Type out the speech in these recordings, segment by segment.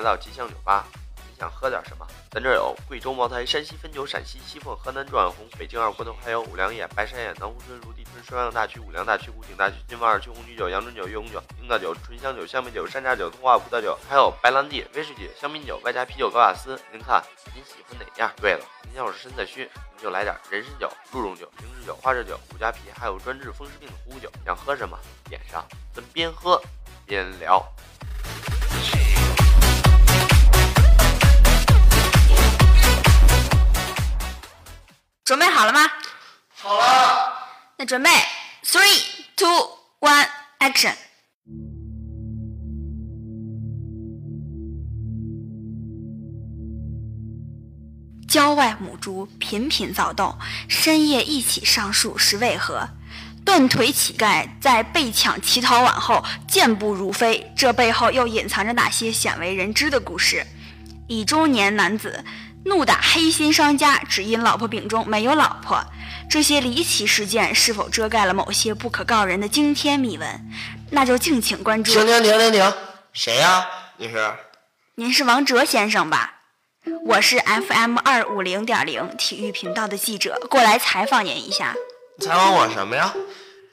来到吉祥酒吧。你想喝点什么？咱这有贵州茅台、山西汾酒、陕西西凤、河南状元红、北京二锅头，还有五粮液、白山液、南湖春、泸地春、双阳大曲、五粮大曲、古井大曲、金华二曲、红曲酒、阳春酒、月红酒、樱桃酒、醇香酒、香槟酒、山楂酒、通化葡萄酒，还有白兰地、威士忌、香槟酒，外加啤酒、高雅斯。您看您喜欢哪样？对了，您要是身子虚，您就来点人参酒、鹿茸酒、灵芝酒、花生酒、五加皮，还有专治风湿病的虎酒。想喝什么点上，咱边喝边聊。准备好了吗？好了，那准备，three, two, one, action。郊外母猪频频躁动，深夜一起上树是为何？断腿乞丐在被抢乞讨碗后健步如飞，这背后又隐藏着哪些鲜为人知的故事？一中年男子怒打黑心商家，只因老婆饼中没有老婆。这些离奇事件是否遮盖了某些不可告人的惊天秘闻？那就敬请关注。停停停停停，谁呀？你是？您是王哲先生吧？我是 FM 二五零点零体育频道的记者，过来采访您一下。采访我什么呀？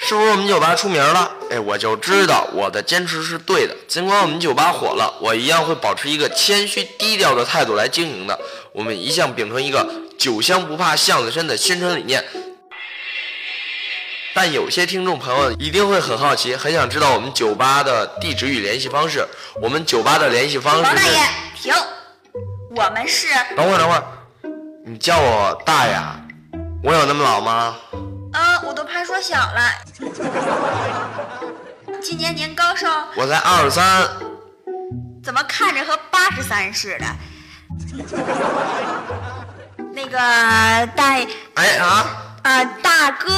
是不是我们酒吧出名了？哎，我就知道我的坚持是对的。尽管我们酒吧火了，我一样会保持一个谦虚低调的态度来经营的。我们一向秉承一个酒香不怕巷子深的宣传理念。但有些听众朋友一定会很好奇，很想知道我们酒吧的地址与联系方式。我们酒吧的联系方式是……王大爷，停！我们是……等会儿，等会儿，你叫我大爷？我有那么老吗？嗯，我都怕说小了。今年您高寿？我才二十三。怎么看着和八十三似的？那个大哎啊呃大哥，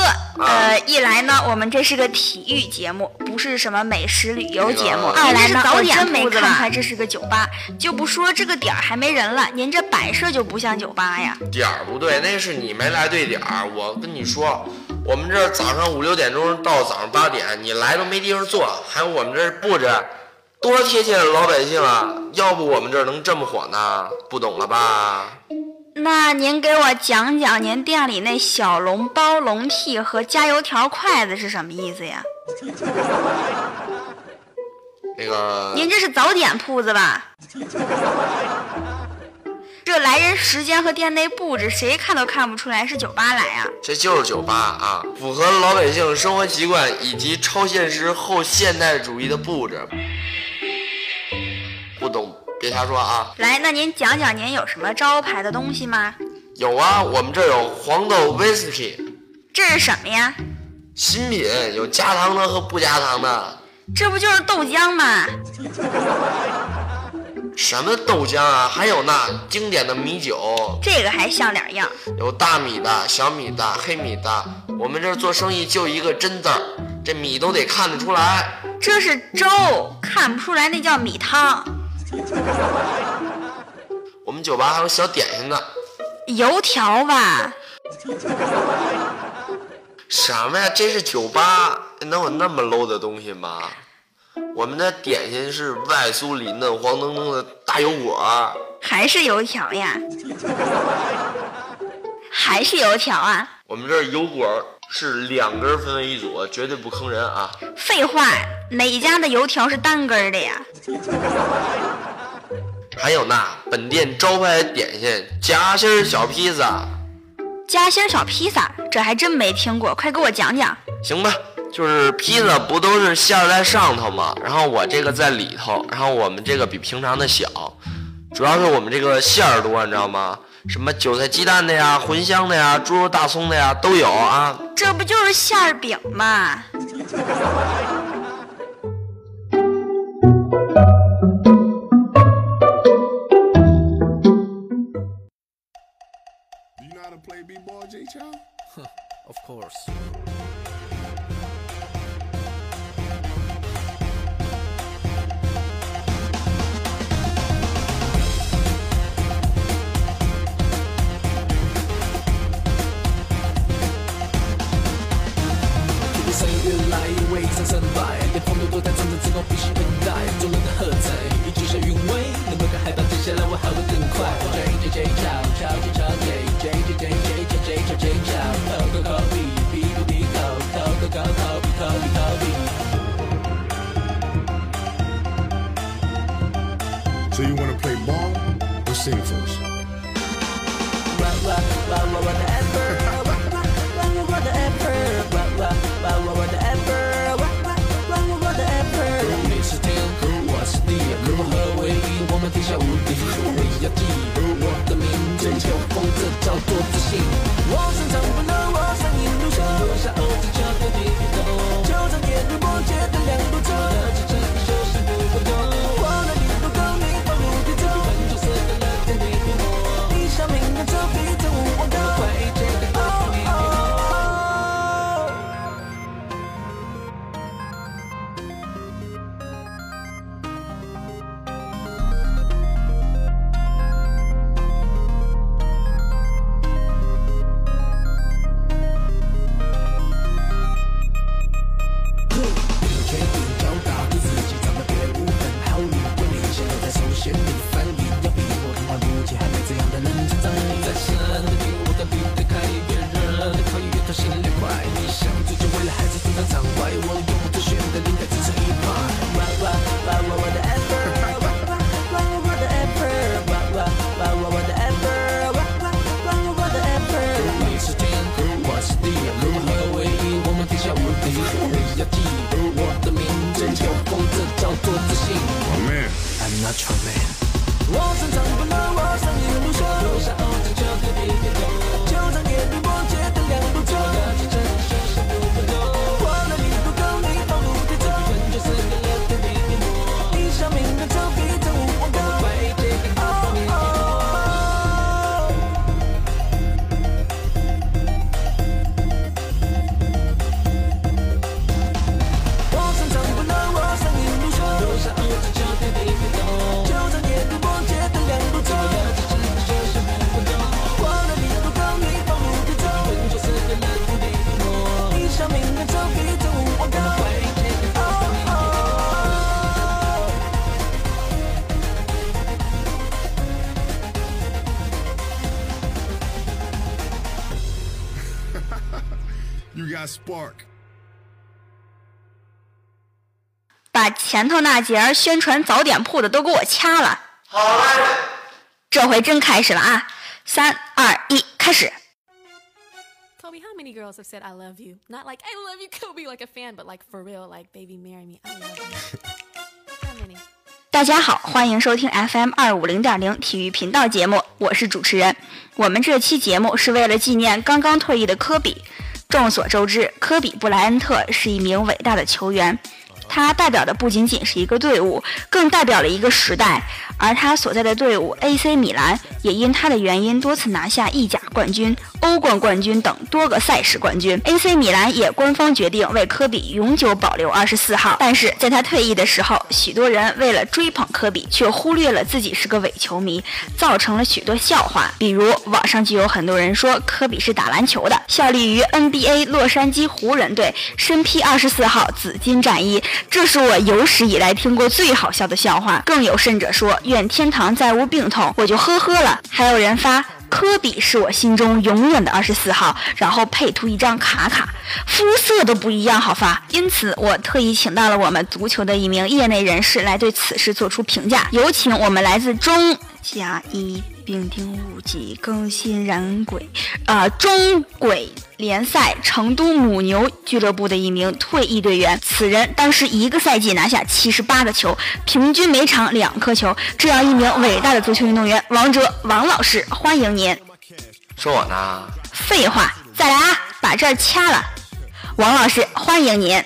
呃一来呢，我们这是个体育节目，不是什么美食旅游节目；那个二来呢，早点我真没看出来这是个酒吧，就不说这个点儿还没人了，您这摆设就不像酒吧呀。点儿不对，那是你没来对点儿。我跟你说，我们这儿早上五六点钟到早上八点，你来都没地方坐。还有我们这儿布置多贴切的老百姓啊！要不我们这儿能这么火呢？不懂了吧？那您给我讲讲您店里那小笼包笼屉和加油条筷子是什么意思呀？那个 您这是早点铺子吧？这来人时间和店内布置，谁看都看不出来是酒吧来啊！这就是酒吧啊，符合老百姓生活习惯以及超现实后现代主义的布置。不懂别瞎说啊！来，那您讲讲您有什么招牌的东西吗？有啊，我们这儿有黄豆威士忌，这是什么呀？新品有加糖的和不加糖的。这不就是豆浆吗？什么豆浆啊？还有那经典的米酒，这个还像点样。有大米的、小米的、黑米的。我们这儿做生意就一个真字儿，这米都得看得出来。这是粥，看不出来那叫米汤。我们酒吧还有小点心呢。油条吧？什么呀？这是酒吧，能有那么 low 的东西吗？我们的点心是外酥里嫩、黄澄澄的大油果，还是油条呀？还是油条啊？我们这儿油果是两根分为一组，绝对不坑人啊！废话，哪家的油条是单根儿的呀？还有呢本店招牌点心夹心小披萨，夹心小披萨，这还真没听过，快给我讲讲。行吧？就是披萨不都是馅儿在上头吗？然后我这个在里头，然后我们这个比平常的小，主要是我们这个馅儿多，你知道吗？什么韭菜鸡蛋的呀、茴香的呀、猪肉大葱的呀都有啊。这不就是馅儿饼吗？Of course. So you want to play ball or sing first? 我成长不能。Not your man。Got spark. 把前头那节儿宣传早点铺的都给我掐了。好嘞，这回真开始了啊！三二一，开始。Kobe, how many girls have said I love you? Not like I love you, Kobe, like a fan, but like for real, like baby, marry me. I love you. How many? 大家好，欢迎收听 FM 二五零点零体育频道节目，我是主持人。我们这期节目是为了纪念刚刚退役的科比。众所周知，科比布莱恩特是一名伟大的球员，他代表的不仅仅是一个队伍，更代表了一个时代。而他所在的队伍 AC 米兰也因他的原因多次拿下意甲冠军、欧冠冠军等多个赛事冠军。AC 米兰也官方决定为科比永久保留二十四号，但是在他退役的时候，许多人为了追捧科比，却忽略了自己是个伪球迷，造成了许多笑话。比如网上就有很多人说科比是打篮球的，效力于 NBA 洛杉矶湖人队，身披二十四号紫金战衣，这是我有史以来听过最好笑的笑话。更有甚者说愿天堂再无病痛，我就呵呵了。还有人发。科比是我心中永远的二十四号，然后配图一张卡卡，肤色都不一样，好发。因此，我特意请到了我们足球的一名业内人士来对此事做出评价。有请我们来自中加一并丁五级更新人轨，呃，中轨联赛成都母牛俱乐部的一名退役队员。此人当时一个赛季拿下七十八个球，平均每场两颗球。这样一名伟大的足球运动员，王哲王老师，欢迎您。说我呢？废话，再来啊，把这儿掐了。王老师，欢迎您。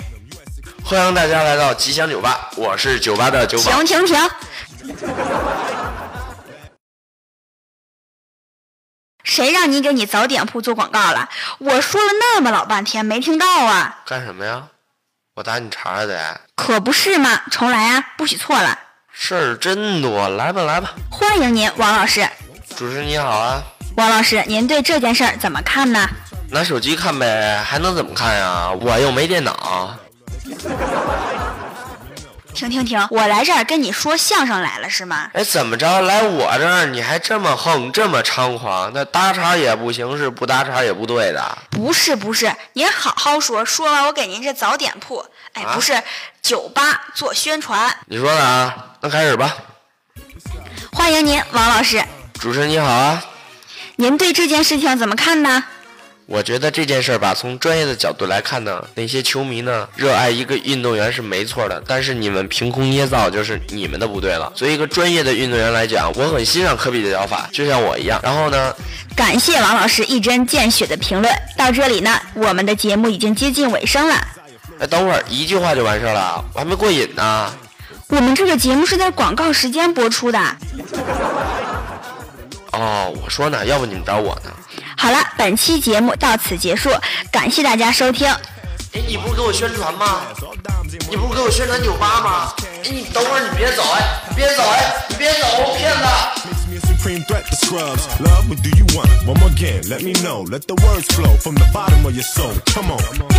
欢迎大家来到吉祥酒吧，我是酒吧的酒保。停停停！谁让你给你早点铺做广告了？我说了那么老半天，没听到啊？干什么呀？我打你茬儿得。可不是嘛！重来啊，不许错了。事儿真多，来吧来吧。欢迎您，王老师。主持人你好啊，王老师，您对这件事儿怎么看呢？拿手机看呗，还能怎么看呀？我又没电脑。停停停，我来这儿跟你说相声来了是吗？哎，怎么着？来我这儿你还这么横，这么猖狂？那搭茬也不行，是不搭茬也不对的。不是不是，您好好说，说完我给您这早点铺。哎，啊不是酒吧做宣传，你说的啊？那开始吧。欢迎您，王老师。主持人你好啊。您对这件事情怎么看呢？我觉得这件事儿吧，从专业的角度来看呢，那些球迷呢热爱一个运动员是没错的，但是你们凭空捏造就是你们的不对了。作为一个专业的运动员来讲，我很欣赏科比的脚法，就像我一样。然后呢，感谢王老师一针见血的评论。到这里呢，我们的节目已经接近尾声了。哎，等会儿一句话就完事儿了，我还没过瘾呢。我们这个节目是在广告时间播出的。哦，我说呢，要不你们找我呢？好了，本期节目到此结束，感谢大家收听。哎，你不是给我宣传吗？你不是给我宣传酒吧吗？哎，你等会儿你别走哎，你别走哎，你别走，骗子！Makes me a supreme threat to scrubs. Love, what do you want? One more again, let me know. Let the words flow from the bottom of your soul. Come on.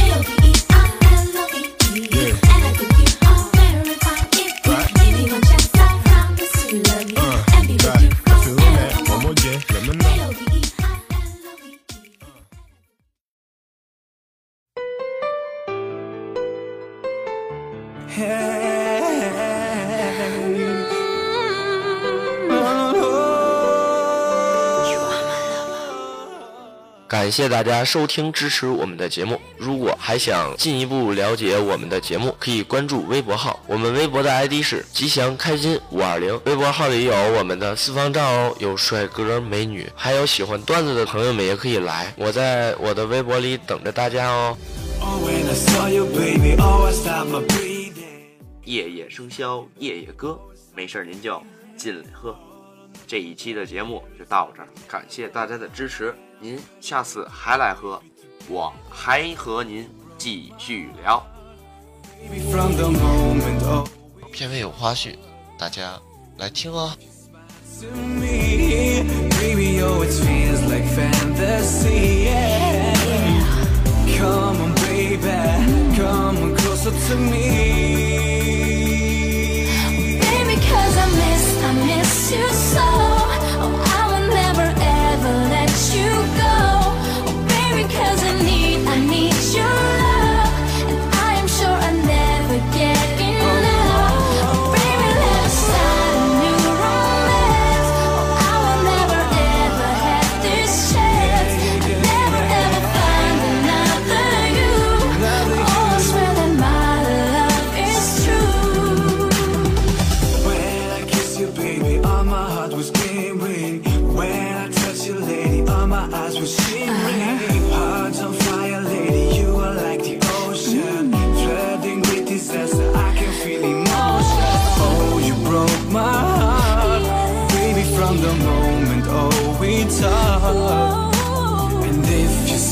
感谢大家收听支持我们的节目。如果还想进一步了解我们的节目，可以关注微博号。我们微博的 ID 是吉祥开心五二零。微博号里有我们的私房照哦，有帅哥美女，还有喜欢段子的朋友们也可以来。我在我的微博里等着大家哦。Oh, oh. 夜夜笙箫，夜夜歌，没事儿您就进来喝。这一期的节目就到这儿，感谢大家的支持，您下次还来喝，我还和您继续聊。Oh, 片尾有花絮，大家来听哦。to me, baby, oh. Come on, baby, come on closer to me.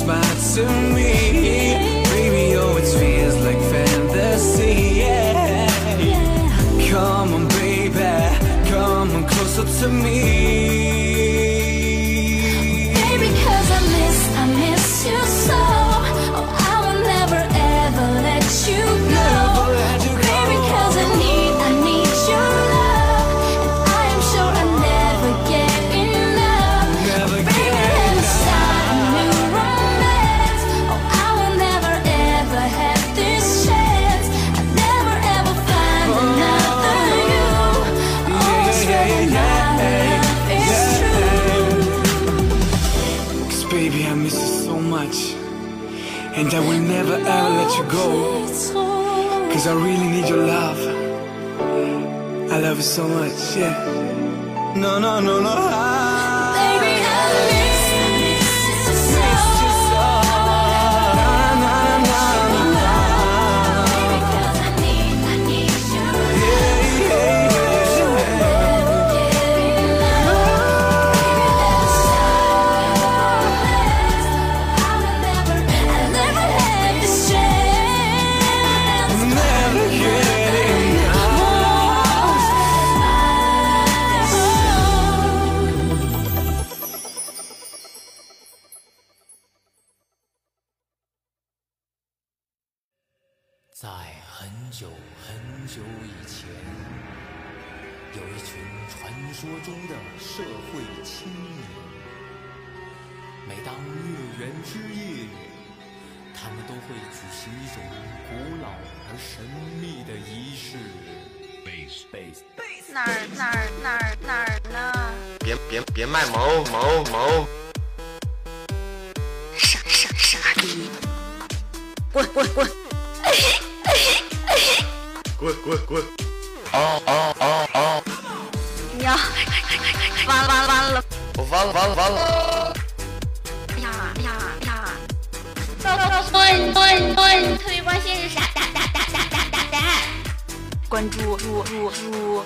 Smile to me, baby, oh, it feels like fantasy, yeah. Come on, baby, come on closer to me. Cause I really need your love. I love you so much, yeah. No, no, no, no. I 在很久很久以前，有一群传说中的社会青年。每当月圆之夜，他们都会举行一种古老而神秘的仪式。哪儿哪儿哪儿哪儿呢？别别别卖萌萌萌！傻傻傻逼！滚滚滚！滚滚滚！哦哦哦哦！呀！完了完了完了！我完了完了完了！呀呀呀！滚滚滚！特别关心是啥？哒哒哒哒哒哒哒！关注注注注！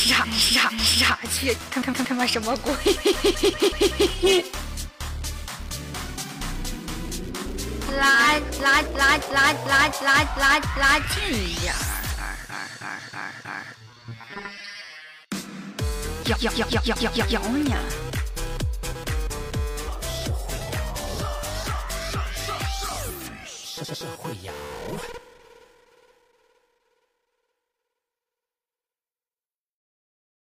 傻傻傻去！他他他他妈什么鬼？拉拉拉拉拉拉拉拉近一点儿！摇摇摇摇摇摇摇摇呢！社社会摇。